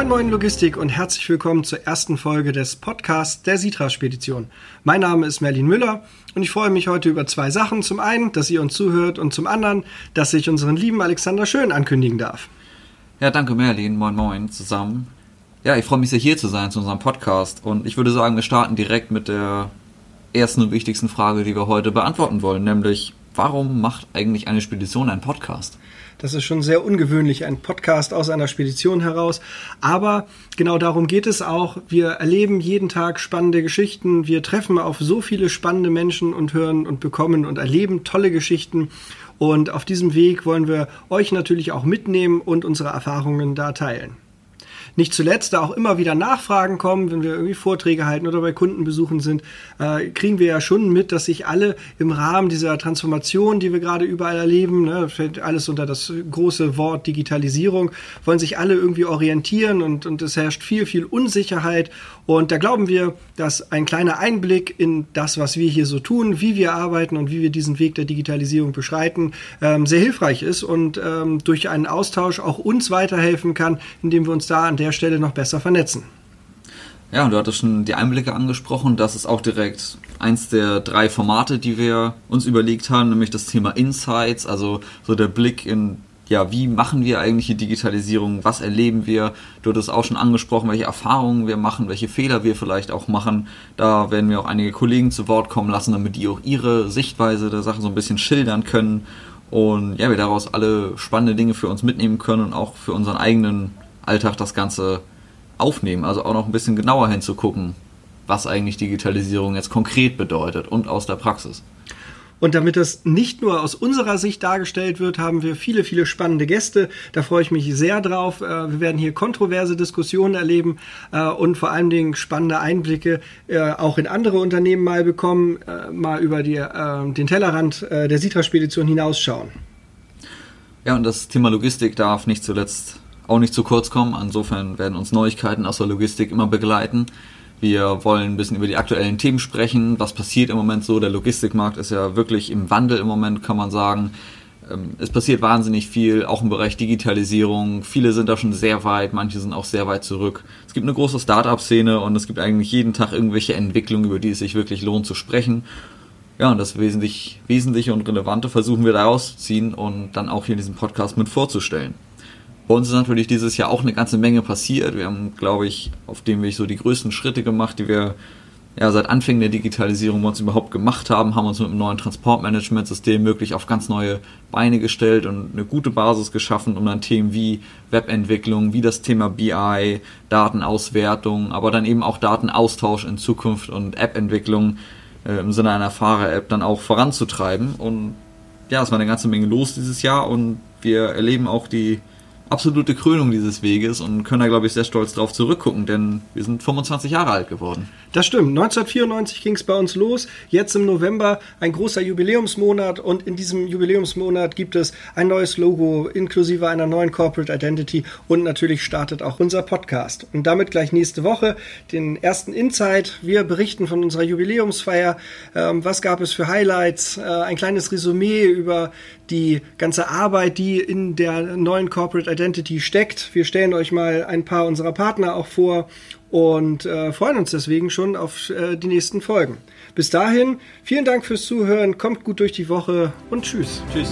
Moin Moin Logistik und herzlich willkommen zur ersten Folge des Podcasts der Sitra Spedition. Mein Name ist Merlin Müller und ich freue mich heute über zwei Sachen. Zum einen, dass ihr uns zuhört und zum anderen, dass ich unseren lieben Alexander Schön ankündigen darf. Ja, danke Merlin. Moin Moin zusammen. Ja, ich freue mich sehr hier zu sein zu unserem Podcast und ich würde sagen, wir starten direkt mit der ersten und wichtigsten Frage, die wir heute beantworten wollen, nämlich warum macht eigentlich eine Spedition einen Podcast? Das ist schon sehr ungewöhnlich, ein Podcast aus einer Spedition heraus. Aber genau darum geht es auch. Wir erleben jeden Tag spannende Geschichten. Wir treffen auf so viele spannende Menschen und hören und bekommen und erleben tolle Geschichten. Und auf diesem Weg wollen wir euch natürlich auch mitnehmen und unsere Erfahrungen da teilen. Nicht zuletzt, da auch immer wieder Nachfragen kommen, wenn wir irgendwie Vorträge halten oder bei Kundenbesuchen sind, äh, kriegen wir ja schon mit, dass sich alle im Rahmen dieser Transformation, die wir gerade überall erleben, ne, fällt alles unter das große Wort Digitalisierung, wollen sich alle irgendwie orientieren und, und es herrscht viel, viel Unsicherheit. Und da glauben wir, dass ein kleiner Einblick in das, was wir hier so tun, wie wir arbeiten und wie wir diesen Weg der Digitalisierung beschreiten, ähm, sehr hilfreich ist und ähm, durch einen Austausch auch uns weiterhelfen kann, indem wir uns da an der Stelle noch besser vernetzen. Ja, du hattest schon die Einblicke angesprochen. Das ist auch direkt eins der drei Formate, die wir uns überlegt haben, nämlich das Thema Insights, also so der Blick in, ja, wie machen wir eigentlich die Digitalisierung, was erleben wir? Du hattest auch schon angesprochen, welche Erfahrungen wir machen, welche Fehler wir vielleicht auch machen. Da werden wir auch einige Kollegen zu Wort kommen lassen, damit die auch ihre Sichtweise der Sache so ein bisschen schildern können. Und ja, wir daraus alle spannende Dinge für uns mitnehmen können und auch für unseren eigenen Alltag das Ganze aufnehmen. Also auch noch ein bisschen genauer hinzugucken, was eigentlich Digitalisierung jetzt konkret bedeutet und aus der Praxis. Und damit das nicht nur aus unserer Sicht dargestellt wird, haben wir viele, viele spannende Gäste. Da freue ich mich sehr drauf. Äh, wir werden hier kontroverse Diskussionen erleben äh, und vor allen Dingen spannende Einblicke äh, auch in andere Unternehmen mal bekommen, mal über die, den Tellerrand der Sitra-Spedition hinausschauen. Ja, und das Thema Logistik darf nicht zuletzt auch nicht zu kurz kommen. Insofern werden uns Neuigkeiten aus der Logistik immer begleiten. Wir wollen ein bisschen über die aktuellen Themen sprechen. Was passiert im Moment so? Der Logistikmarkt ist ja wirklich im Wandel im Moment, kann man sagen. Ähm, es passiert wahnsinnig viel, auch im Bereich Digitalisierung. Viele sind da schon sehr weit, manche sind auch sehr weit zurück. Es gibt eine große Start-up-Szene und es gibt eigentlich jeden Tag irgendwelche Entwicklungen, über die es sich wirklich lohnt zu sprechen. Ja, und das wesentlich, Wesentliche und Relevante versuchen wir daraus zu ziehen und dann auch hier in diesem Podcast mit vorzustellen. Bei uns ist natürlich dieses Jahr auch eine ganze Menge passiert. Wir haben, glaube ich, auf dem Weg so die größten Schritte gemacht, die wir ja, seit Anfängen der Digitalisierung bei uns überhaupt gemacht haben, haben uns mit einem neuen Transportmanagementsystem wirklich auf ganz neue Beine gestellt und eine gute Basis geschaffen, um dann Themen wie Webentwicklung, wie das Thema BI, Datenauswertung, aber dann eben auch Datenaustausch in Zukunft und App-Entwicklung äh, im Sinne einer Fahrer-App dann auch voranzutreiben. Und ja, es war eine ganze Menge los dieses Jahr und wir erleben auch die absolute Krönung dieses Weges und können da, glaube ich, sehr stolz drauf zurückgucken, denn wir sind 25 Jahre alt geworden. Das stimmt. 1994 ging es bei uns los. Jetzt im November ein großer Jubiläumsmonat und in diesem Jubiläumsmonat gibt es ein neues Logo inklusive einer neuen Corporate Identity und natürlich startet auch unser Podcast. Und damit gleich nächste Woche den ersten Insight. Wir berichten von unserer Jubiläumsfeier. Ähm, was gab es für Highlights? Äh, ein kleines Resümee über die ganze Arbeit, die in der neuen Corporate Identity steckt. Wir stellen euch mal ein paar unserer Partner auch vor und äh, freuen uns deswegen schon auf äh, die nächsten Folgen. Bis dahin, vielen Dank fürs Zuhören, kommt gut durch die Woche und tschüss. Tschüss.